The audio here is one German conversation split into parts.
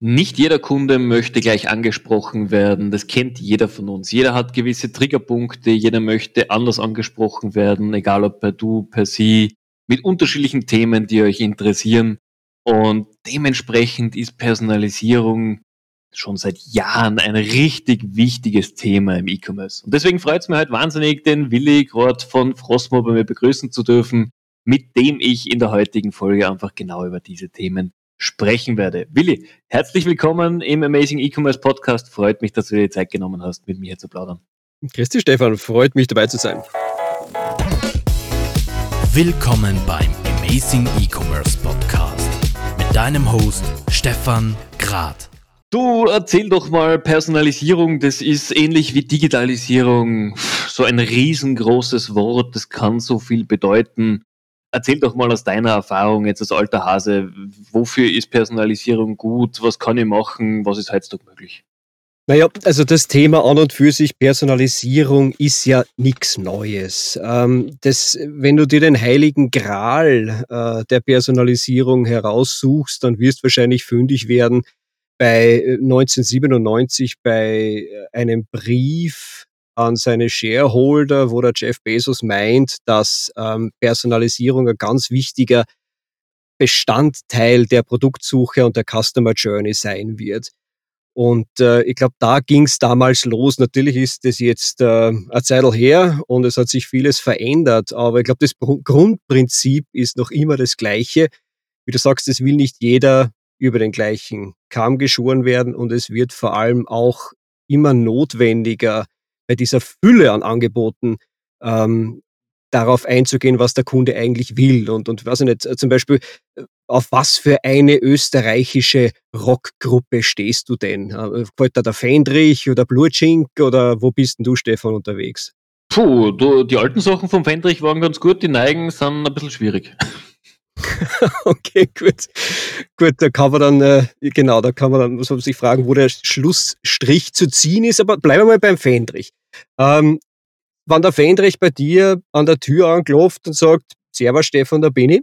Nicht jeder Kunde möchte gleich angesprochen werden. Das kennt jeder von uns. Jeder hat gewisse Triggerpunkte. Jeder möchte anders angesprochen werden, egal ob per du, per sie, mit unterschiedlichen Themen, die euch interessieren. Und dementsprechend ist Personalisierung schon seit Jahren ein richtig wichtiges Thema im E-Commerce. Und deswegen freut es mich halt wahnsinnig, den Willi gerade von Frostmo bei mir begrüßen zu dürfen, mit dem ich in der heutigen Folge einfach genau über diese Themen sprechen werde. Willi, herzlich willkommen im Amazing E-Commerce Podcast. Freut mich, dass du dir die Zeit genommen hast, mit mir zu plaudern. Christi Stefan, freut mich dabei zu sein. Willkommen beim Amazing E-Commerce Podcast mit deinem Host Stefan Grad. Du erzähl doch mal, Personalisierung, das ist ähnlich wie Digitalisierung, so ein riesengroßes Wort, das kann so viel bedeuten. Erzähl doch mal aus deiner Erfahrung jetzt als alter Hase, wofür ist Personalisierung gut, was kann ich machen, was ist heutzutage möglich? Naja, also das Thema an und für sich Personalisierung ist ja nichts Neues. Ähm, das, wenn du dir den heiligen Gral äh, der Personalisierung heraussuchst, dann wirst du wahrscheinlich fündig werden bei 1997 äh, bei äh, einem Brief an seine Shareholder, wo der Jeff Bezos meint, dass ähm, Personalisierung ein ganz wichtiger Bestandteil der Produktsuche und der Customer Journey sein wird. Und äh, ich glaube, da ging es damals los. Natürlich ist das jetzt äh, eine Zeit her und es hat sich vieles verändert, aber ich glaube, das Grundprinzip ist noch immer das gleiche. Wie du sagst, es will nicht jeder über den gleichen Kamm geschoren werden und es wird vor allem auch immer notwendiger, bei dieser Fülle an Angeboten ähm, darauf einzugehen, was der Kunde eigentlich will. Und, und weiß ich nicht, zum Beispiel, äh, auf was für eine österreichische Rockgruppe stehst du denn? Äh, gefällt dir der Fendrich oder Blutschink oder wo bist denn du, Stefan, unterwegs? Puh, du, die alten Sachen vom Fendrich waren ganz gut, die Neigen sind ein bisschen schwierig. okay, gut. Gut, da kann man dann, äh, genau, da kann man dann muss man sich fragen, wo der Schlussstrich zu ziehen ist, aber bleiben wir mal beim Fendrich. Ähm, wenn der Fendrich bei dir an der Tür anklopft und sagt, Servus Stefan, da bin ich,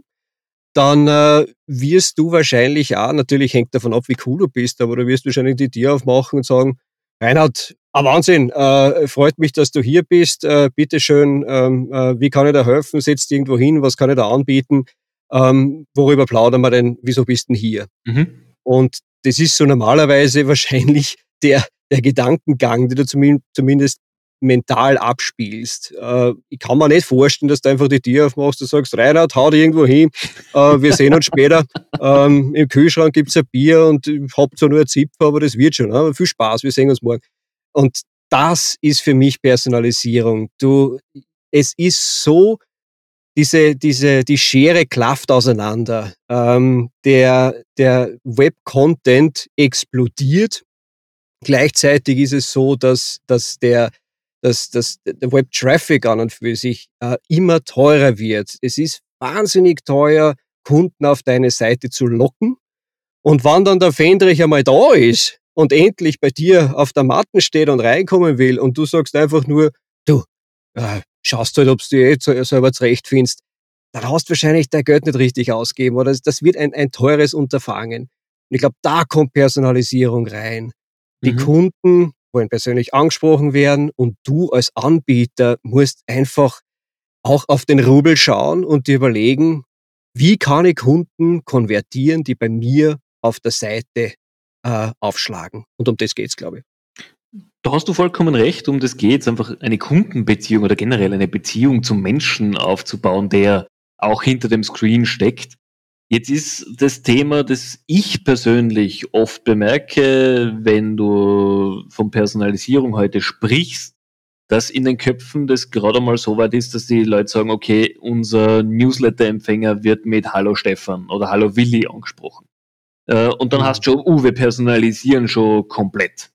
dann äh, wirst du wahrscheinlich auch, natürlich hängt davon ab, wie cool du bist, aber du wirst wahrscheinlich die Tür aufmachen und sagen, Reinhard, ah Wahnsinn, äh, freut mich, dass du hier bist, äh, bitteschön, ähm, äh, wie kann ich da helfen, setzt irgendwo hin, was kann ich da anbieten, ähm, worüber plaudern wir denn, wieso bist du denn hier? Mhm. Und das ist so normalerweise wahrscheinlich der, der Gedankengang, den du zumindest mental abspielst. Äh, ich kann mir nicht vorstellen, dass du einfach die Tür aufmachst und sagst, Reinhard, hau dich irgendwo hin, äh, wir sehen uns später. Ähm, Im Kühlschrank gibt's ein Bier und ich hab zwar nur ein Zipfer, aber das wird schon. Ne? Viel Spaß, wir sehen uns morgen. Und das ist für mich Personalisierung. Du, es ist so diese, diese, die Schere klafft auseinander. Ähm, der, der Web-Content explodiert. Gleichzeitig ist es so, dass, dass der, dass, dass der Web-Traffic an und für sich äh, immer teurer wird. Es ist wahnsinnig teuer, Kunden auf deine Seite zu locken. Und wann dann der Fendrich einmal da ist und endlich bei dir auf der Matte steht und reinkommen will und du sagst einfach nur, du, äh, schaust halt, ob du dir eh selber zurechtfindest, dann hast du wahrscheinlich dein Geld nicht richtig ausgeben oder das wird ein, ein teures Unterfangen. Und ich glaube, da kommt Personalisierung rein. Die mhm. Kunden wollen persönlich angesprochen werden und du als Anbieter musst einfach auch auf den Rubel schauen und dir überlegen, wie kann ich Kunden konvertieren, die bei mir auf der Seite äh, aufschlagen. Und um das geht's, glaube ich. Da hast du vollkommen recht, um das geht es, einfach eine Kundenbeziehung oder generell eine Beziehung zum Menschen aufzubauen, der auch hinter dem Screen steckt. Jetzt ist das Thema, das ich persönlich oft bemerke, wenn du von Personalisierung heute sprichst, dass in den Köpfen das gerade mal so weit ist, dass die Leute sagen, okay, unser Newsletter-Empfänger wird mit Hallo Stefan oder Hallo Willi angesprochen. Äh, und dann mhm. hast du schon, uh, wir personalisieren schon komplett.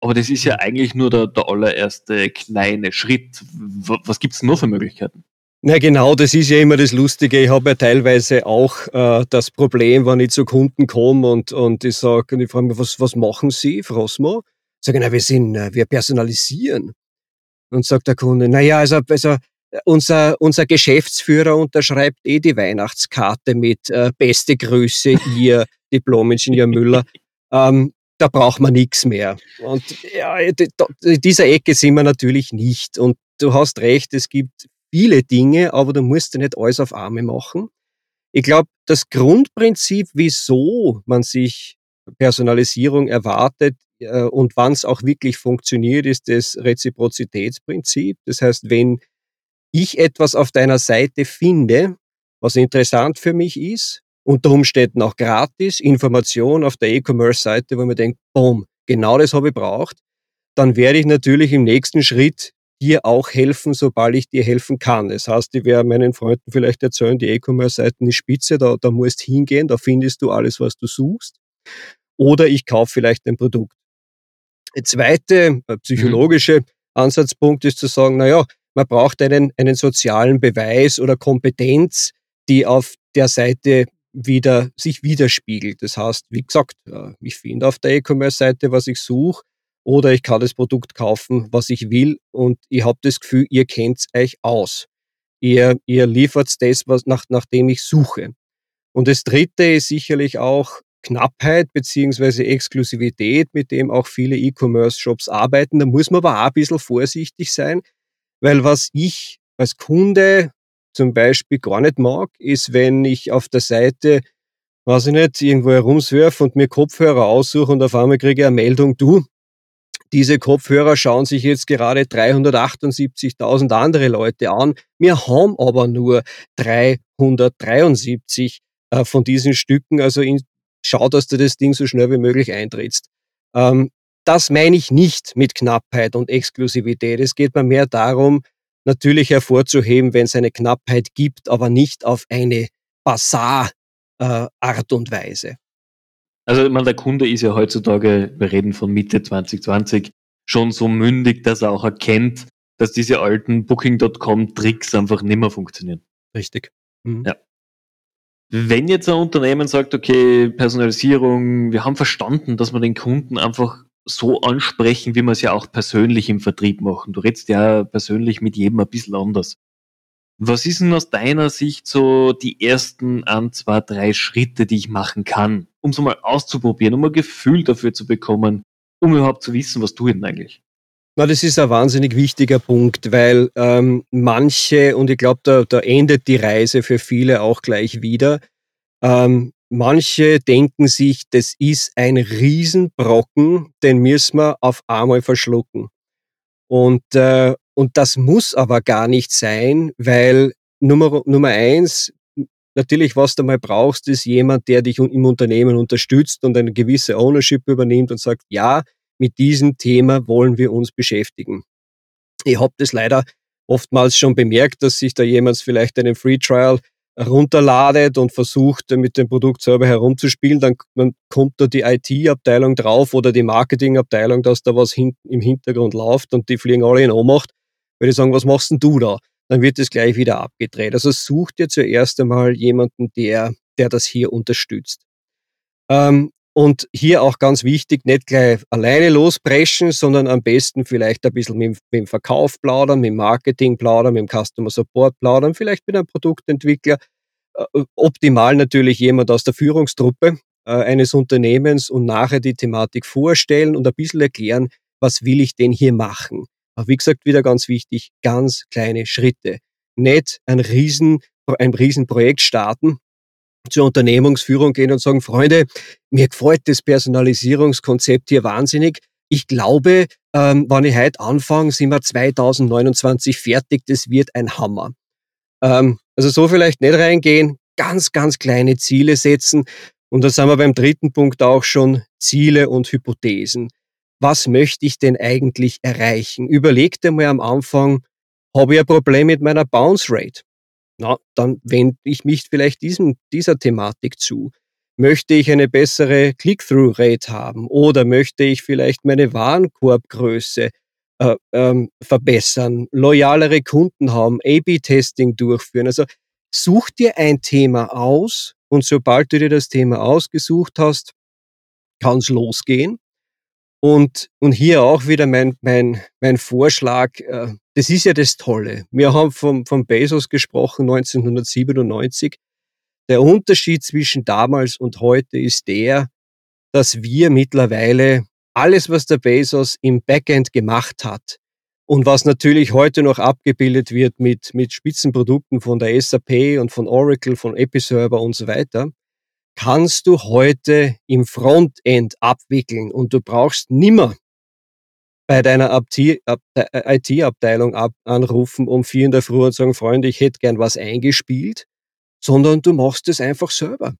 Aber das ist ja mhm. eigentlich nur der, der allererste kleine Schritt. Was gibt's nur für Möglichkeiten? Na genau, das ist ja immer das Lustige. Ich habe ja teilweise auch äh, das Problem, wenn ich zu Kunden komme und, und ich sage, und ich frage mich, was, was machen Sie, Frosmo? Sage, na, wir sind, äh, wir personalisieren. Und sagt der Kunde, naja, also, also unser, unser Geschäftsführer unterschreibt eh die Weihnachtskarte mit äh, beste Grüße, Ihr Diplom-Ingenieur Müller. ähm, da braucht man nichts mehr. Und ja, in dieser Ecke sind wir natürlich nicht. Und du hast recht, es gibt viele Dinge, aber du musst ja nicht alles auf Arme machen. Ich glaube, das Grundprinzip, wieso man sich Personalisierung erwartet äh, und wann es auch wirklich funktioniert, ist das Reziprozitätsprinzip. Das heißt, wenn ich etwas auf deiner Seite finde, was interessant für mich ist, unter Umständen auch gratis, Information auf der E-Commerce-Seite, wo man denkt, boom, genau das habe ich braucht, dann werde ich natürlich im nächsten Schritt dir auch helfen, sobald ich dir helfen kann. Das heißt, ich werde meinen Freunden vielleicht erzählen, die E-Commerce-Seiten ist spitze, da, da musst hingehen, da findest du alles, was du suchst. Oder ich kaufe vielleicht ein Produkt. Der zweite äh, psychologische Ansatzpunkt ist zu sagen, naja, man braucht einen, einen sozialen Beweis oder Kompetenz, die auf der Seite wieder, sich widerspiegelt. Das heißt, wie gesagt, äh, ich finde auf der E-Commerce-Seite, was ich suche, oder ich kann das Produkt kaufen, was ich will und ich habe das Gefühl, ihr kennt euch aus. Ihr, ihr liefert das, was, nach, nach dem ich suche. Und das Dritte ist sicherlich auch Knappheit beziehungsweise Exklusivität, mit dem auch viele E-Commerce-Shops arbeiten. Da muss man aber auch ein bisschen vorsichtig sein, weil was ich als Kunde zum Beispiel gar nicht mag, ist, wenn ich auf der Seite, weiß ich nicht, irgendwo herumsurfe und mir Kopfhörer aussuche und auf einmal kriege ich eine Meldung, du, diese Kopfhörer schauen sich jetzt gerade 378.000 andere Leute an. Wir haben aber nur 373 äh, von diesen Stücken. Also in, schau, dass du das Ding so schnell wie möglich eintrittst. Ähm, das meine ich nicht mit Knappheit und Exklusivität. Es geht mir mehr darum, natürlich hervorzuheben, wenn es eine Knappheit gibt, aber nicht auf eine Basar-Art äh, und Weise. Also, ich meine, der Kunde ist ja heutzutage, wir reden von Mitte 2020, schon so mündig, dass er auch erkennt, dass diese alten Booking.com-Tricks einfach nicht mehr funktionieren. Richtig. Mhm. Ja. Wenn jetzt ein Unternehmen sagt, okay, Personalisierung, wir haben verstanden, dass wir den Kunden einfach so ansprechen, wie wir es ja auch persönlich im Vertrieb machen. Du redest ja persönlich mit jedem ein bisschen anders. Was ist denn aus deiner Sicht so die ersten ein, zwei, drei Schritte, die ich machen kann, um es mal auszuprobieren, um ein Gefühl dafür zu bekommen, um überhaupt zu wissen, was tue ich denn eigentlich? Na, das ist ein wahnsinnig wichtiger Punkt, weil ähm, manche, und ich glaube, da, da endet die Reise für viele auch gleich wieder, ähm, manche denken sich, das ist ein Riesenbrocken, den müssen wir auf einmal verschlucken. Und, äh, und das muss aber gar nicht sein, weil Nummer, Nummer eins, natürlich, was du mal brauchst, ist jemand, der dich im Unternehmen unterstützt und eine gewisse Ownership übernimmt und sagt, ja, mit diesem Thema wollen wir uns beschäftigen. Ich habe das leider oftmals schon bemerkt, dass sich da jemand vielleicht einen Free Trial runterladet und versucht, mit dem Produkt selber herumzuspielen, dann, kommt da die IT-Abteilung drauf oder die Marketing-Abteilung, dass da was im Hintergrund läuft und die fliegen alle in Ohnmacht, weil die sagen, was machst denn du da? Dann wird das gleich wieder abgedreht. Also such dir zuerst einmal jemanden, der, der das hier unterstützt. Ähm, und hier auch ganz wichtig, nicht gleich alleine lospreschen, sondern am besten vielleicht ein bisschen mit, mit dem Verkauf plaudern, mit dem Marketing plaudern, mit dem Customer Support plaudern, vielleicht mit einem Produktentwickler. Äh, optimal natürlich jemand aus der Führungstruppe äh, eines Unternehmens und nachher die Thematik vorstellen und ein bisschen erklären, was will ich denn hier machen. Aber wie gesagt, wieder ganz wichtig, ganz kleine Schritte. Nicht ein riesen, ein Riesenprojekt starten, zur Unternehmungsführung gehen und sagen, Freunde, mir gefällt das Personalisierungskonzept hier wahnsinnig. Ich glaube, ähm, wenn ich heute anfange, sind wir 2029 fertig. Das wird ein Hammer. Ähm, also so vielleicht nicht reingehen, ganz, ganz kleine Ziele setzen. Und da sind wir beim dritten Punkt auch schon Ziele und Hypothesen. Was möchte ich denn eigentlich erreichen? Überleg dir mal am Anfang, habe ich ein Problem mit meiner Bounce Rate? na, dann wende ich mich vielleicht diesem, dieser Thematik zu. Möchte ich eine bessere Click-Through-Rate haben oder möchte ich vielleicht meine Warenkorbgröße äh, ähm, verbessern, loyalere Kunden haben, A-B-Testing durchführen. Also such dir ein Thema aus und sobald du dir das Thema ausgesucht hast, kann es losgehen. Und, und hier auch wieder mein, mein, mein Vorschlag, äh, das ist ja das Tolle. Wir haben vom, vom Bezos gesprochen, 1997. Der Unterschied zwischen damals und heute ist der, dass wir mittlerweile alles, was der Bezos im Backend gemacht hat und was natürlich heute noch abgebildet wird mit, mit Spitzenprodukten von der SAP und von Oracle, von Episerver und so weiter, kannst du heute im Frontend abwickeln und du brauchst nimmer bei deiner IT-Abteilung äh, anrufen um vier in der Früh und sagen, Freunde, ich hätte gern was eingespielt, sondern du machst es einfach selber.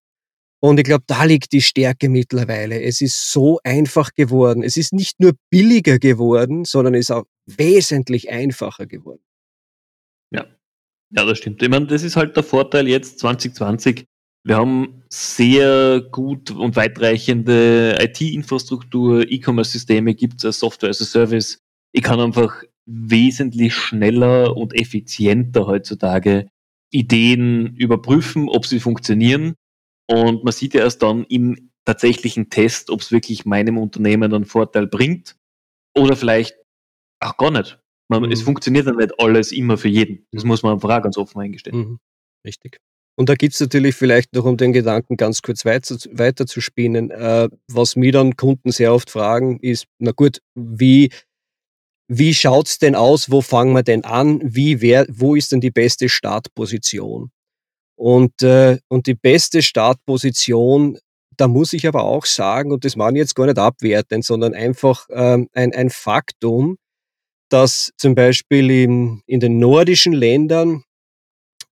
Und ich glaube, da liegt die Stärke mittlerweile. Es ist so einfach geworden. Es ist nicht nur billiger geworden, sondern es ist auch wesentlich einfacher geworden. Ja, ja, das stimmt. Ich meine, das ist halt der Vorteil jetzt 2020. Wir haben sehr gut und weitreichende IT-Infrastruktur, E-Commerce-Systeme gibt es als Software as a Service. Ich kann einfach wesentlich schneller und effizienter heutzutage Ideen überprüfen, ob sie funktionieren. Und man sieht ja erst dann im tatsächlichen Test, ob es wirklich meinem Unternehmen einen Vorteil bringt oder vielleicht auch gar nicht. Man, mhm. Es funktioniert ja nicht alles immer für jeden. Das muss man einfach auch ganz offen eingestehen. Mhm. Richtig. Und da gibt's natürlich vielleicht noch, um den Gedanken ganz kurz weiter, weiter zu spinnen, äh, was mir dann Kunden sehr oft fragen, ist, na gut, wie, wie schaut's denn aus? Wo fangen wir denn an? Wie wer, wo ist denn die beste Startposition? Und, äh, und die beste Startposition, da muss ich aber auch sagen, und das meine ich jetzt gar nicht abwerten, sondern einfach ähm, ein, ein Faktum, dass zum Beispiel in, in den nordischen Ländern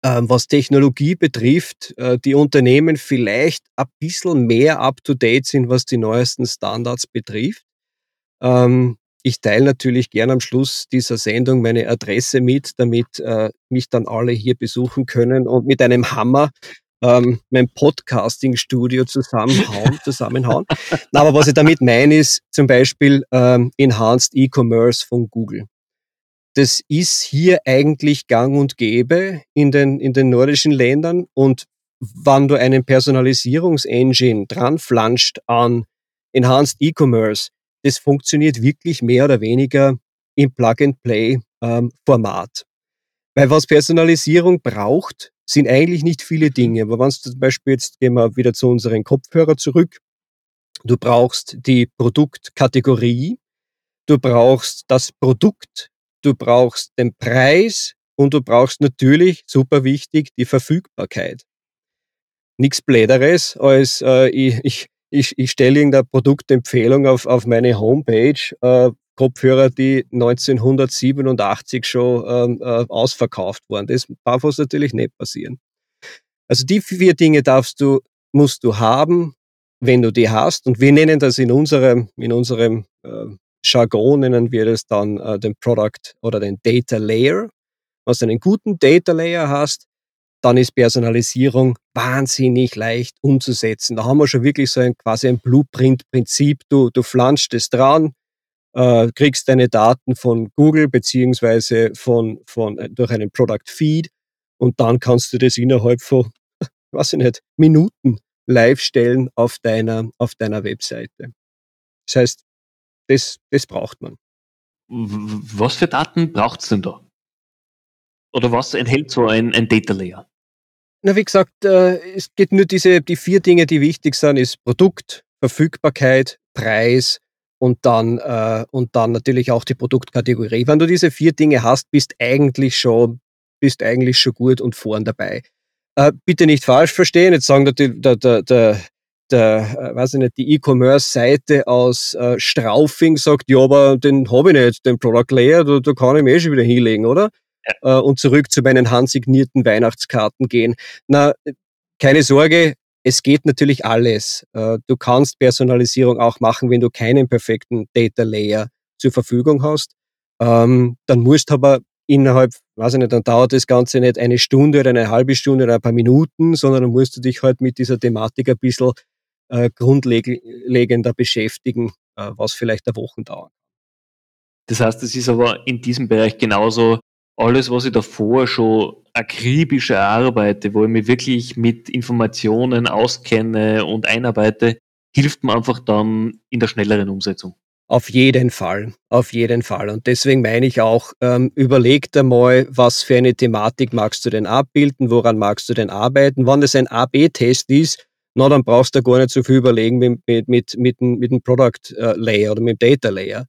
was Technologie betrifft, äh, die Unternehmen vielleicht ein bisschen mehr up-to-date sind, was die neuesten Standards betrifft. Ähm, ich teile natürlich gern am Schluss dieser Sendung meine Adresse mit, damit äh, mich dann alle hier besuchen können und mit einem Hammer ähm, mein Podcasting-Studio zusammenhauen, zusammenhauen. Aber was ich damit meine, ist zum Beispiel ähm, Enhanced E-Commerce von Google das ist hier eigentlich gang und gäbe in den, in den nordischen Ländern. Und wenn du einen Personalisierungsengine dran flanscht an Enhanced E-Commerce, das funktioniert wirklich mehr oder weniger im Plug-and-Play-Format. Ähm, Weil was Personalisierung braucht, sind eigentlich nicht viele Dinge. Aber wenn zum Beispiel jetzt gehen wir wieder zu unseren Kopfhörer zurück, du brauchst die Produktkategorie, du brauchst das Produkt, du brauchst den Preis und du brauchst natürlich, super wichtig, die Verfügbarkeit. Nichts Bläderes als äh, ich, ich, ich, ich stelle irgendeine Produktempfehlung auf, auf meine Homepage, äh, Kopfhörer, die 1987 schon ähm, äh, ausverkauft wurden. Das darf uns natürlich nicht passieren. Also die vier Dinge darfst du, musst du haben, wenn du die hast. Und wir nennen das in unserem, in unserem äh, Jargon nennen wir das dann äh, den Product oder den Data Layer. Wenn du einen guten Data Layer hast, dann ist Personalisierung wahnsinnig leicht umzusetzen. Da haben wir schon wirklich so ein quasi ein Blueprint-Prinzip. Du, du flanscht es dran, äh, kriegst deine Daten von Google beziehungsweise von, von, äh, durch einen Product Feed und dann kannst du das innerhalb von, weiß ich nicht, Minuten live stellen auf deiner, auf deiner Webseite. Das heißt, das, das braucht man. Was für Daten braucht es denn da? Oder was enthält so ein, ein Data Layer? Na, wie gesagt, äh, es geht nur diese, die vier Dinge, die wichtig sind, ist Produkt, Verfügbarkeit, Preis und dann, äh, und dann natürlich auch die Produktkategorie. Wenn du diese vier Dinge hast, bist eigentlich schon, bist eigentlich schon gut und vorn dabei. Äh, bitte nicht falsch verstehen, jetzt sagen der, der, der, der der, äh, weiß ich nicht, die E-Commerce-Seite aus äh, Straufing sagt, ja, aber den habe ich nicht, den Product Layer, da, da kann ich mir eh schon wieder hinlegen, oder? Ja. Äh, und zurück zu meinen handsignierten Weihnachtskarten gehen. Na, keine Sorge, es geht natürlich alles. Äh, du kannst Personalisierung auch machen, wenn du keinen perfekten Data Layer zur Verfügung hast. Ähm, dann musst aber innerhalb, weiß ich nicht, dann dauert das Ganze nicht eine Stunde oder eine halbe Stunde oder ein paar Minuten, sondern dann musst du dich halt mit dieser Thematik ein bisschen äh, grundlegender beschäftigen, äh, was vielleicht eine Woche dauert. Das heißt, es ist aber in diesem Bereich genauso alles, was ich davor schon akribisch erarbeite, wo ich mich wirklich mit Informationen auskenne und einarbeite, hilft mir einfach dann in der schnelleren Umsetzung. Auf jeden Fall, auf jeden Fall. Und deswegen meine ich auch, ähm, überleg dir mal, was für eine Thematik magst du denn abbilden, woran magst du denn arbeiten. Wenn es ein AB-Test ist, na, dann brauchst du gar nicht so viel überlegen mit, mit, mit, mit, dem, mit dem Product äh, Layer oder mit dem Data Layer.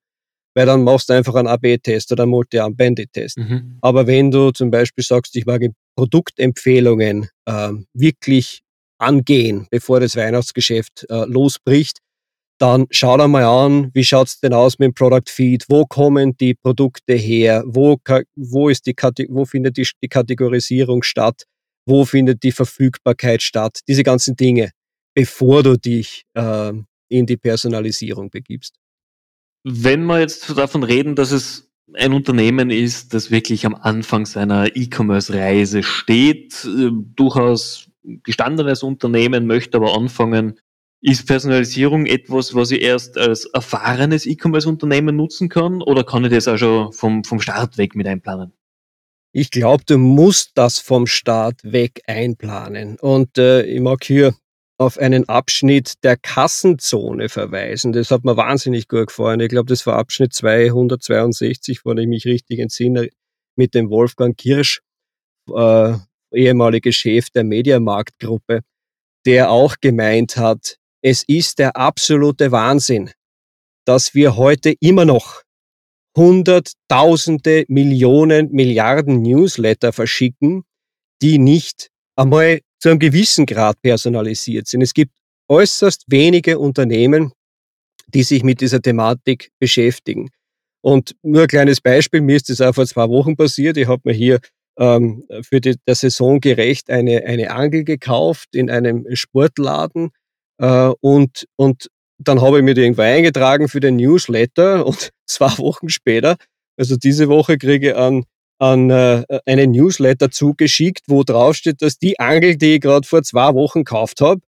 Weil dann machst du einfach einen AB-Test oder einen Multi-Arm-Bandit-Test. Mhm. Aber wenn du zum Beispiel sagst, ich mag Produktempfehlungen äh, wirklich angehen, bevor das Weihnachtsgeschäft äh, losbricht, dann schau dir mal an, wie schaut's denn aus mit dem Product Feed, wo kommen die Produkte her, wo, wo, ist die, wo findet die, die Kategorisierung statt, wo findet die Verfügbarkeit statt, diese ganzen Dinge, bevor du dich äh, in die Personalisierung begibst. Wenn wir jetzt davon reden, dass es ein Unternehmen ist, das wirklich am Anfang seiner E-Commerce-Reise steht, äh, durchaus gestandenes Unternehmen, möchte aber anfangen, ist Personalisierung etwas, was ich erst als erfahrenes E-Commerce-Unternehmen nutzen kann oder kann ich das auch schon vom, vom Start weg mit einplanen? Ich glaube, du musst das vom Start weg einplanen. Und äh, ich mag hier auf einen Abschnitt der Kassenzone verweisen. Das hat mir wahnsinnig gut gefallen. Ich glaube, das war Abschnitt 262, wenn ich mich richtig entsinne, mit dem Wolfgang Kirsch, äh, ehemaliger Chef der Mediamarktgruppe, der auch gemeint hat, es ist der absolute Wahnsinn, dass wir heute immer noch Hunderttausende, Millionen, Milliarden Newsletter verschicken, die nicht einmal zu einem gewissen Grad personalisiert sind. Es gibt äußerst wenige Unternehmen, die sich mit dieser Thematik beschäftigen. Und nur ein kleines Beispiel, mir ist das auch vor zwei Wochen passiert. Ich habe mir hier ähm, für die, der Saison gerecht eine, eine Angel gekauft in einem Sportladen äh, und, und dann habe ich mir die irgendwo eingetragen für den Newsletter und zwei Wochen später, also diese Woche kriege ich an, an äh, einen Newsletter zugeschickt, wo draufsteht, dass die Angel, die ich gerade vor zwei Wochen gekauft habe,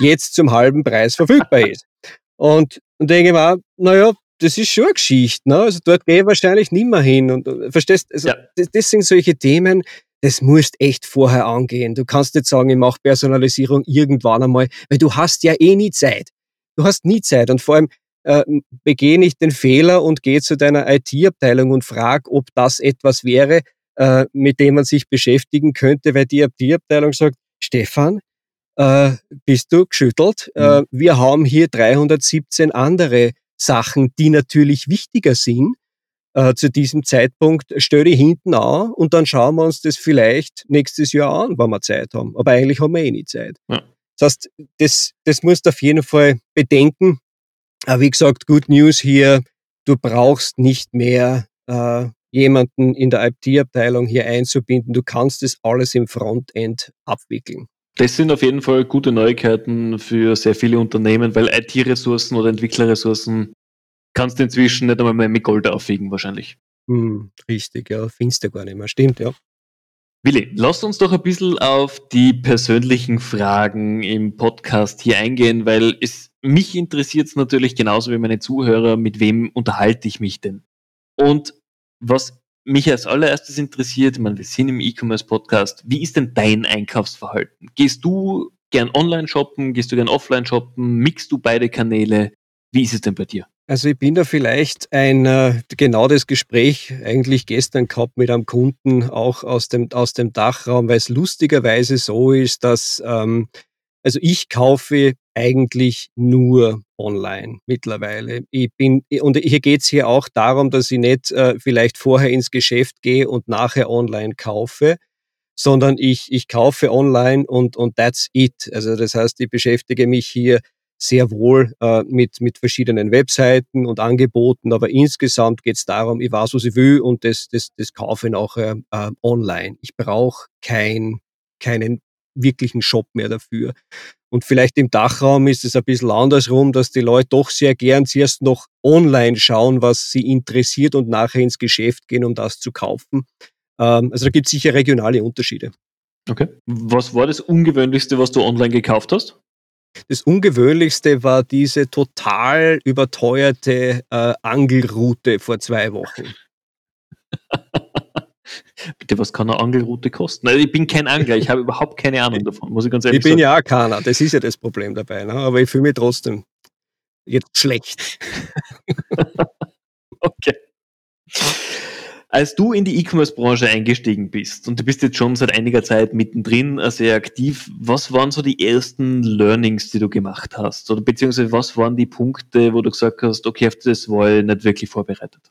jetzt zum halben Preis verfügbar ist. Und, und denke mir, naja, das ist schon eine Geschichte. Ne? Also dort gehe ich wahrscheinlich nicht mehr hin. Und, äh, verstehst also ja. das, das sind solche Themen, das musst echt vorher angehen. Du kannst nicht sagen, ich mache Personalisierung irgendwann einmal, weil du hast ja eh nie Zeit. Du hast nie Zeit und vor allem äh, begeh nicht den Fehler und geh zu deiner IT-Abteilung und frag, ob das etwas wäre, äh, mit dem man sich beschäftigen könnte, weil die IT-Abteilung sagt, Stefan, äh, bist du geschüttelt? Äh, mhm. wir haben hier 317 andere Sachen, die natürlich wichtiger sind äh, zu diesem Zeitpunkt stelle ich hinten an und dann schauen wir uns das vielleicht nächstes Jahr an, wenn wir Zeit haben. Aber eigentlich haben wir eh nie Zeit. Ja. Das heißt, das, das musst du auf jeden Fall bedenken. Aber wie gesagt, Good News hier, du brauchst nicht mehr äh, jemanden in der IT-Abteilung hier einzubinden. Du kannst das alles im Frontend abwickeln. Das sind auf jeden Fall gute Neuigkeiten für sehr viele Unternehmen, weil IT-Ressourcen oder Entwicklerressourcen kannst du inzwischen nicht einmal mehr mit Gold aufwiegen, wahrscheinlich. Hm, richtig, ja, findest du gar nicht mehr. Stimmt, ja. Willi, lass uns doch ein bisschen auf die persönlichen Fragen im Podcast hier eingehen, weil es mich interessiert es natürlich genauso wie meine Zuhörer, mit wem unterhalte ich mich denn? Und was mich als allererstes interessiert, ich meine, wir sind im E-Commerce-Podcast, wie ist denn dein Einkaufsverhalten? Gehst du gern online shoppen, gehst du gern offline shoppen, mixst du beide Kanäle? Wie ist es denn bei dir? Also ich bin da vielleicht ein, äh, genau das Gespräch eigentlich gestern gehabt mit einem Kunden, auch aus dem, aus dem Dachraum, weil es lustigerweise so ist, dass, ähm, also ich kaufe eigentlich nur online mittlerweile. Ich bin, und hier geht es hier auch darum, dass ich nicht äh, vielleicht vorher ins Geschäft gehe und nachher online kaufe, sondern ich, ich kaufe online und, und that's it. Also das heißt, ich beschäftige mich hier sehr wohl äh, mit, mit verschiedenen Webseiten und Angeboten, aber insgesamt geht es darum, ich weiß, was ich will und das, das, das kaufe ich nachher äh, online. Ich brauche kein, keinen wirklichen Shop mehr dafür. Und vielleicht im Dachraum ist es ein bisschen andersrum, dass die Leute doch sehr gern zuerst noch online schauen, was sie interessiert und nachher ins Geschäft gehen, um das zu kaufen. Ähm, also da gibt es sicher regionale Unterschiede. Okay. Was war das Ungewöhnlichste, was du online gekauft hast? Das Ungewöhnlichste war diese total überteuerte äh, Angelroute vor zwei Wochen. Bitte, was kann eine Angelroute kosten? Also ich bin kein Angler, ich habe überhaupt keine Ahnung davon, muss ich ganz ehrlich ich sagen. Ich bin ja auch keiner, das ist ja das Problem dabei, ne? aber ich fühle mich trotzdem jetzt schlecht. okay. Als du in die E-Commerce-Branche eingestiegen bist und du bist jetzt schon seit einiger Zeit mittendrin äh, sehr aktiv, was waren so die ersten Learnings, die du gemacht hast? Oder beziehungsweise was waren die Punkte, wo du gesagt hast, okay, auf das war ich nicht wirklich vorbereitet?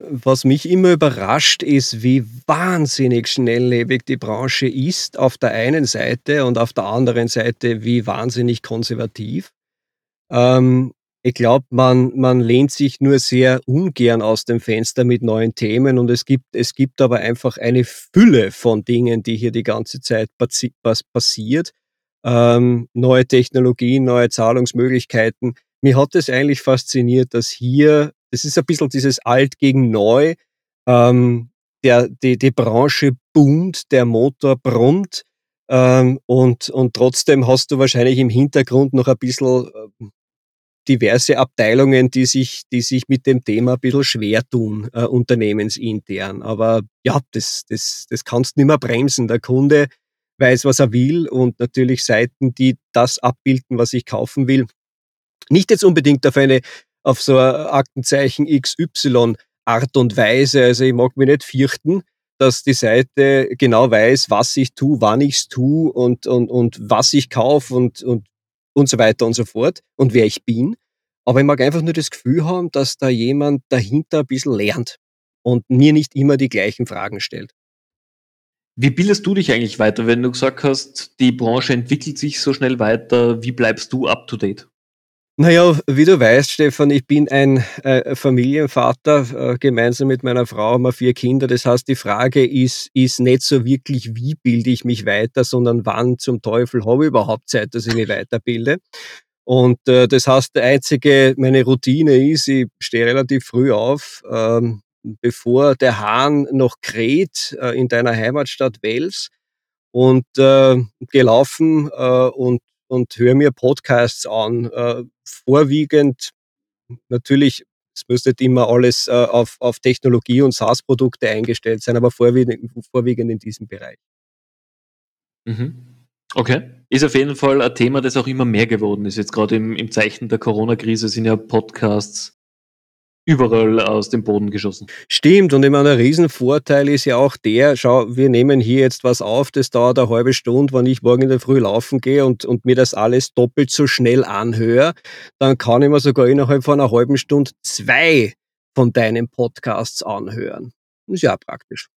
Was mich immer überrascht, ist, wie wahnsinnig schnelllebig die Branche ist auf der einen Seite und auf der anderen Seite, wie wahnsinnig konservativ. Ähm, ich glaube, man, man lehnt sich nur sehr ungern aus dem Fenster mit neuen Themen und es gibt, es gibt aber einfach eine Fülle von Dingen, die hier die ganze Zeit passi passiert. Ähm, neue Technologien, neue Zahlungsmöglichkeiten. Mir hat es eigentlich fasziniert, dass hier das ist ein bisschen dieses Alt gegen Neu. Ähm, der, die, die Branche boomt, der Motor brummt ähm, und, und trotzdem hast du wahrscheinlich im Hintergrund noch ein bisschen äh, diverse Abteilungen, die sich, die sich mit dem Thema ein bisschen schwer tun, äh, unternehmensintern. Aber ja, das, das, das kannst du nicht mehr bremsen. Der Kunde weiß, was er will und natürlich Seiten, die das abbilden, was ich kaufen will. Nicht jetzt unbedingt auf eine auf so ein Aktenzeichen XY Art und Weise. Also ich mag mich nicht fürchten, dass die Seite genau weiß, was ich tue, wann ich es tue und, und, und was ich kaufe und, und, und so weiter und so fort und wer ich bin. Aber ich mag einfach nur das Gefühl haben, dass da jemand dahinter ein bisschen lernt und mir nicht immer die gleichen Fragen stellt. Wie bildest du dich eigentlich weiter, wenn du gesagt hast, die Branche entwickelt sich so schnell weiter? Wie bleibst du up to date? Naja, wie du weißt, Stefan, ich bin ein äh, Familienvater. Äh, gemeinsam mit meiner Frau haben wir vier Kinder. Das heißt, die Frage ist, ist nicht so wirklich, wie bilde ich mich weiter, sondern wann zum Teufel habe ich überhaupt Zeit, dass ich mich weiterbilde. Und äh, das heißt, der einzige, meine Routine ist, ich stehe relativ früh auf, ähm, bevor der Hahn noch kräht äh, in deiner Heimatstadt Wels und äh, gelaufen äh, und und höre mir Podcasts an. Äh, vorwiegend natürlich, es müsste immer alles äh, auf, auf Technologie und SaaS-Produkte eingestellt sein, aber vorwiegend, vorwiegend in diesem Bereich. Mhm. Okay. Ist auf jeden Fall ein Thema, das auch immer mehr geworden ist. Jetzt gerade im, im Zeichen der Corona-Krise sind ja Podcasts überall aus dem Boden geschossen. Stimmt, und ich meine, ein Riesenvorteil ist ja auch der, schau, wir nehmen hier jetzt was auf, das dauert eine halbe Stunde, wenn ich morgen in der Früh laufen gehe und, und mir das alles doppelt so schnell anhöre, dann kann ich mir sogar innerhalb von einer halben Stunde zwei von deinen Podcasts anhören. Das ist ja auch praktisch.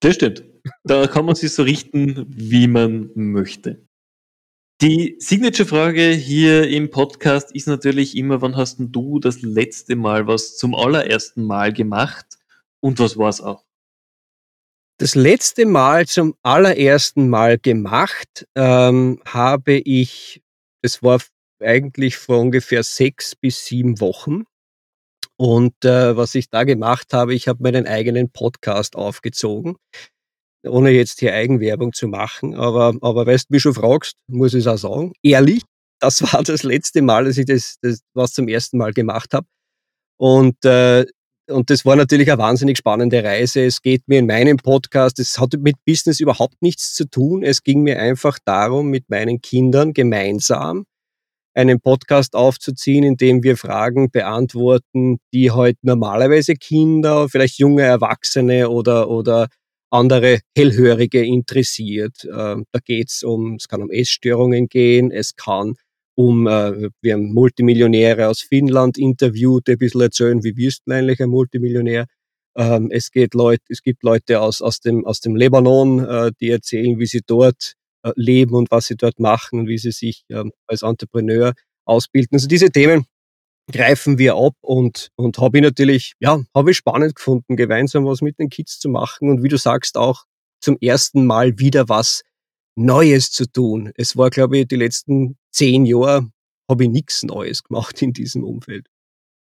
Das stimmt. Da kann man sich so richten, wie man möchte. Die Signature-Frage hier im Podcast ist natürlich immer, wann hast du das letzte Mal was zum allerersten Mal gemacht und was war es auch? Das letzte Mal zum allerersten Mal gemacht ähm, habe ich, das war eigentlich vor ungefähr sechs bis sieben Wochen. Und äh, was ich da gemacht habe, ich habe meinen eigenen Podcast aufgezogen ohne jetzt hier Eigenwerbung zu machen, aber, aber weißt du, wie schon fragst, muss ich es auch sagen, ehrlich, das war das letzte Mal, dass ich das, das was zum ersten Mal gemacht habe. Und, äh, und das war natürlich eine wahnsinnig spannende Reise. Es geht mir in meinem Podcast, es hat mit Business überhaupt nichts zu tun. Es ging mir einfach darum, mit meinen Kindern gemeinsam einen Podcast aufzuziehen, in dem wir Fragen beantworten, die heute halt normalerweise Kinder, vielleicht junge Erwachsene oder, oder andere Hellhörige interessiert. Ähm, da geht's um, es kann um Essstörungen gehen, es kann um, äh, wir haben Multimillionäre aus Finnland interviewt, die ein bisschen erzählen, wie wirst du eigentlich ein Multimillionär? Ähm, es, geht Leute, es gibt Leute aus, aus, dem, aus dem Libanon, äh, die erzählen, wie sie dort äh, leben und was sie dort machen und wie sie sich ähm, als Entrepreneur ausbilden. Also diese Themen greifen wir ab und, und habe ich natürlich, ja, habe ich spannend gefunden, gemeinsam was mit den Kids zu machen und wie du sagst, auch zum ersten Mal wieder was Neues zu tun. Es war, glaube ich, die letzten zehn Jahre habe ich nichts Neues gemacht in diesem Umfeld.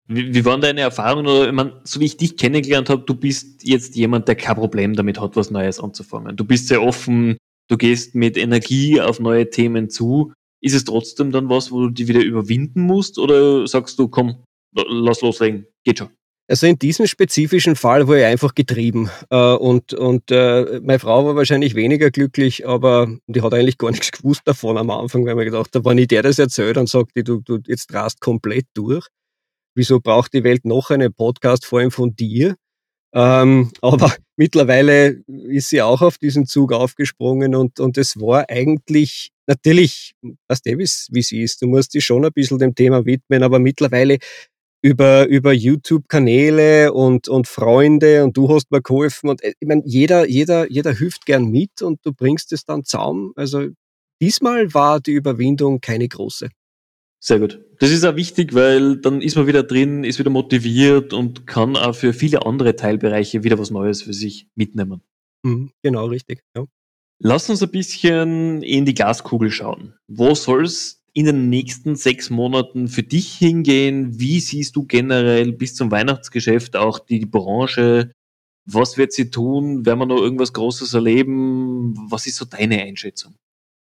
Wie, wie waren deine Erfahrungen? Oder, ich meine, so wie ich dich kennengelernt habe, du bist jetzt jemand, der kein Problem damit hat, was Neues anzufangen. Du bist sehr offen, du gehst mit Energie auf neue Themen zu. Ist es trotzdem dann was, wo du die wieder überwinden musst? Oder sagst du, komm, lass loslegen, geht schon? Also in diesem spezifischen Fall war ich einfach getrieben. Äh, und und äh, meine Frau war wahrscheinlich weniger glücklich, aber die hat eigentlich gar nichts gewusst davon am Anfang, weil man gedacht hat, wenn ich der das erzählt, dann sagt du, du jetzt rast komplett durch. Wieso braucht die Welt noch einen Podcast, vor allem von dir? Ähm, aber mittlerweile ist sie auch auf diesen Zug aufgesprungen und, und es war eigentlich, natürlich, weißt du, wie sie ist, du musst dich schon ein bisschen dem Thema widmen, aber mittlerweile über, über YouTube-Kanäle und, und Freunde und du hast mir geholfen und äh, ich meine, jeder, jeder, jeder hilft gern mit und du bringst es dann zusammen. Also diesmal war die Überwindung keine große. Sehr gut. Das ist auch wichtig, weil dann ist man wieder drin, ist wieder motiviert und kann auch für viele andere Teilbereiche wieder was Neues für sich mitnehmen. Mhm, genau, richtig. Ja. Lass uns ein bisschen in die Glaskugel schauen. Wo soll es in den nächsten sechs Monaten für dich hingehen? Wie siehst du generell bis zum Weihnachtsgeschäft auch die Branche? Was wird sie tun? Werden wir noch irgendwas Großes erleben? Was ist so deine Einschätzung?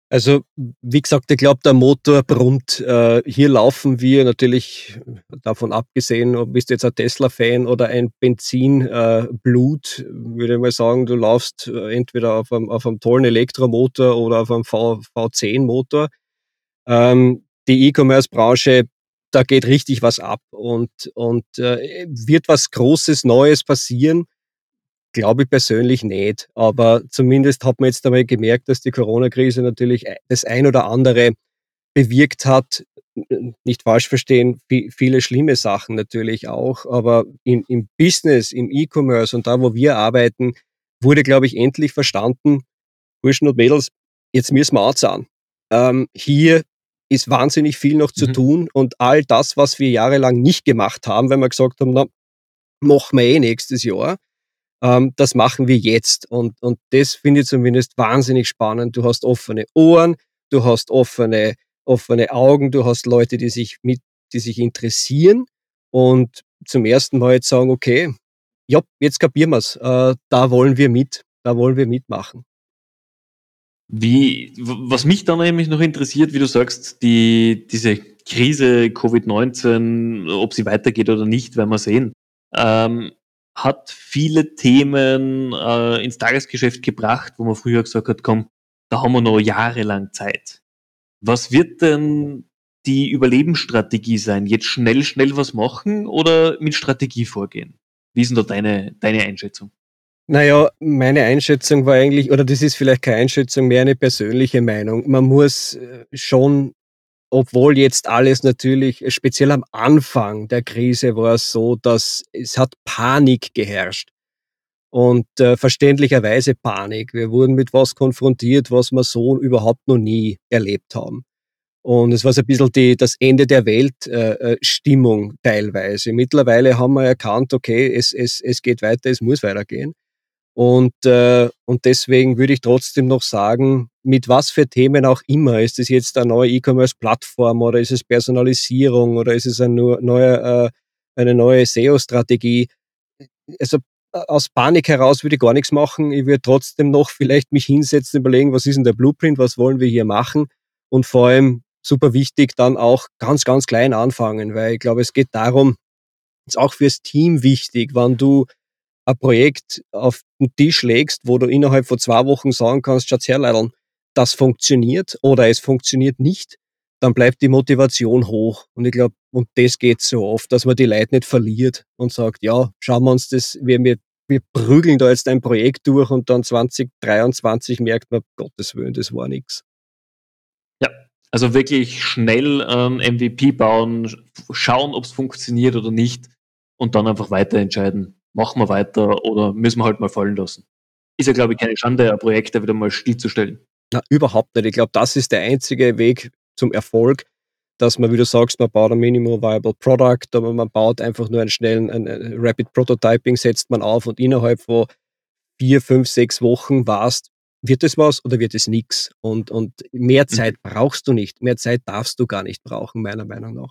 Also, wie gesagt, ich glaube, der Motor brummt. Äh, hier laufen wir natürlich, davon abgesehen, ob bist du jetzt ein Tesla-Fan oder ein Benzinblut, äh, würde ich mal sagen, du laufst äh, entweder auf einem, auf einem tollen Elektromotor oder auf einem v, V10-Motor. Ähm, die E-Commerce-Branche, da geht richtig was ab und, und äh, wird was Großes, Neues passieren. Glaube ich persönlich nicht. Aber zumindest hat man jetzt einmal gemerkt, dass die Corona-Krise natürlich äh, das ein oder andere bewirkt hat. Nicht falsch verstehen, viele schlimme Sachen natürlich auch. Aber im, im Business, im E-Commerce und da, wo wir arbeiten, wurde, glaube ich, endlich verstanden, Burschen und Mädels, jetzt müssen wir anzahlen. Ähm, hier ist wahnsinnig viel noch zu mhm. tun und all das, was wir jahrelang nicht gemacht haben, wenn wir gesagt haben, na, machen wir eh nächstes Jahr, ähm, das machen wir jetzt. Und, und das finde ich zumindest wahnsinnig spannend. Du hast offene Ohren, du hast offene, offene Augen, du hast Leute, die sich mit, die sich interessieren und zum ersten Mal jetzt sagen, okay, ja, jetzt kapieren wir's, äh, da wollen wir mit, da wollen wir mitmachen. Wie, was mich dann nämlich noch interessiert, wie du sagst, die, diese Krise Covid-19, ob sie weitergeht oder nicht, werden wir sehen, ähm, hat viele Themen äh, ins Tagesgeschäft gebracht, wo man früher gesagt hat, komm, da haben wir noch jahrelang Zeit. Was wird denn die Überlebensstrategie sein? Jetzt schnell, schnell was machen oder mit Strategie vorgehen? Wie ist denn da deine, deine Einschätzung? Naja, meine Einschätzung war eigentlich, oder das ist vielleicht keine Einschätzung, mehr eine persönliche Meinung. Man muss äh, schon, obwohl jetzt alles natürlich, äh, speziell am Anfang der Krise war es so, dass es hat Panik geherrscht. Und äh, verständlicherweise Panik. Wir wurden mit was konfrontiert, was wir so überhaupt noch nie erlebt haben. Und es war so ein bisschen die, das Ende der Welt-Stimmung äh, teilweise. Mittlerweile haben wir erkannt, okay, es, es, es geht weiter, es muss weitergehen. Und, äh, und deswegen würde ich trotzdem noch sagen, mit was für Themen auch immer, ist es jetzt eine neue E-Commerce-Plattform oder ist es Personalisierung oder ist es eine neue, äh, eine neue SEO-Strategie? Also äh, aus Panik heraus würde ich gar nichts machen. Ich würde trotzdem noch vielleicht mich hinsetzen, überlegen, was ist denn der Blueprint, was wollen wir hier machen? Und vor allem super wichtig, dann auch ganz, ganz klein anfangen, weil ich glaube, es geht darum, ist auch fürs Team wichtig, wenn du ein Projekt auf den Tisch legst, wo du innerhalb von zwei Wochen sagen kannst, Schatz herleiteln, das funktioniert oder es funktioniert nicht, dann bleibt die Motivation hoch. Und ich glaube, und das geht so oft, dass man die Leute nicht verliert und sagt, ja, schauen wir uns das, wir, wir, wir prügeln da jetzt ein Projekt durch und dann 2023 merkt man, Gottes Willen, das war nichts. Ja, also wirklich schnell ein MVP bauen, schauen, ob es funktioniert oder nicht und dann einfach weiter entscheiden machen wir weiter oder müssen wir halt mal fallen lassen. Ist ja, glaube ich, keine Schande, ein Projekt da wieder mal stillzustellen. Na, überhaupt nicht. Ich glaube, das ist der einzige Weg zum Erfolg, dass man, wie du sagst, man baut ein Minimal Viable Product, aber man baut einfach nur einen schnellen, ein, ein Rapid Prototyping setzt man auf und innerhalb von vier, fünf, sechs Wochen warst, wird es was oder wird es nichts? Und, und mehr mhm. Zeit brauchst du nicht. Mehr Zeit darfst du gar nicht brauchen, meiner Meinung nach.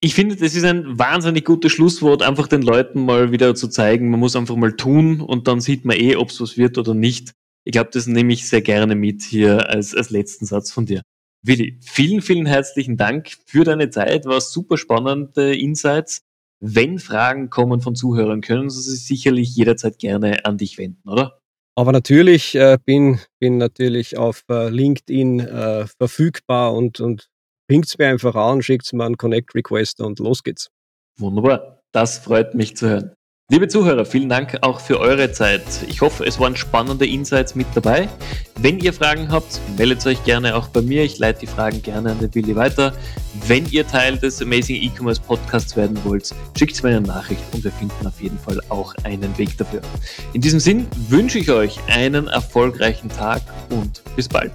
Ich finde, das ist ein wahnsinnig gutes Schlusswort, einfach den Leuten mal wieder zu zeigen, man muss einfach mal tun und dann sieht man eh, ob es was wird oder nicht. Ich glaube, das nehme ich sehr gerne mit hier als, als letzten Satz von dir. Willi, vielen, vielen herzlichen Dank für deine Zeit, war super spannende Insights. Wenn Fragen kommen von Zuhörern, können sie sich sicherlich jederzeit gerne an dich wenden, oder? Aber natürlich äh, bin, bin natürlich auf äh, LinkedIn äh, verfügbar und, und Pinkt's mir einfach an, schickt's mir einen Connect-Request und los geht's. Wunderbar. Das freut mich zu hören. Liebe Zuhörer, vielen Dank auch für eure Zeit. Ich hoffe, es waren spannende Insights mit dabei. Wenn ihr Fragen habt, meldet euch gerne auch bei mir. Ich leite die Fragen gerne an den Billy weiter. Wenn ihr Teil des Amazing E-Commerce Podcasts werden wollt, schickt mir eine Nachricht und wir finden auf jeden Fall auch einen Weg dafür. In diesem Sinn wünsche ich euch einen erfolgreichen Tag und bis bald.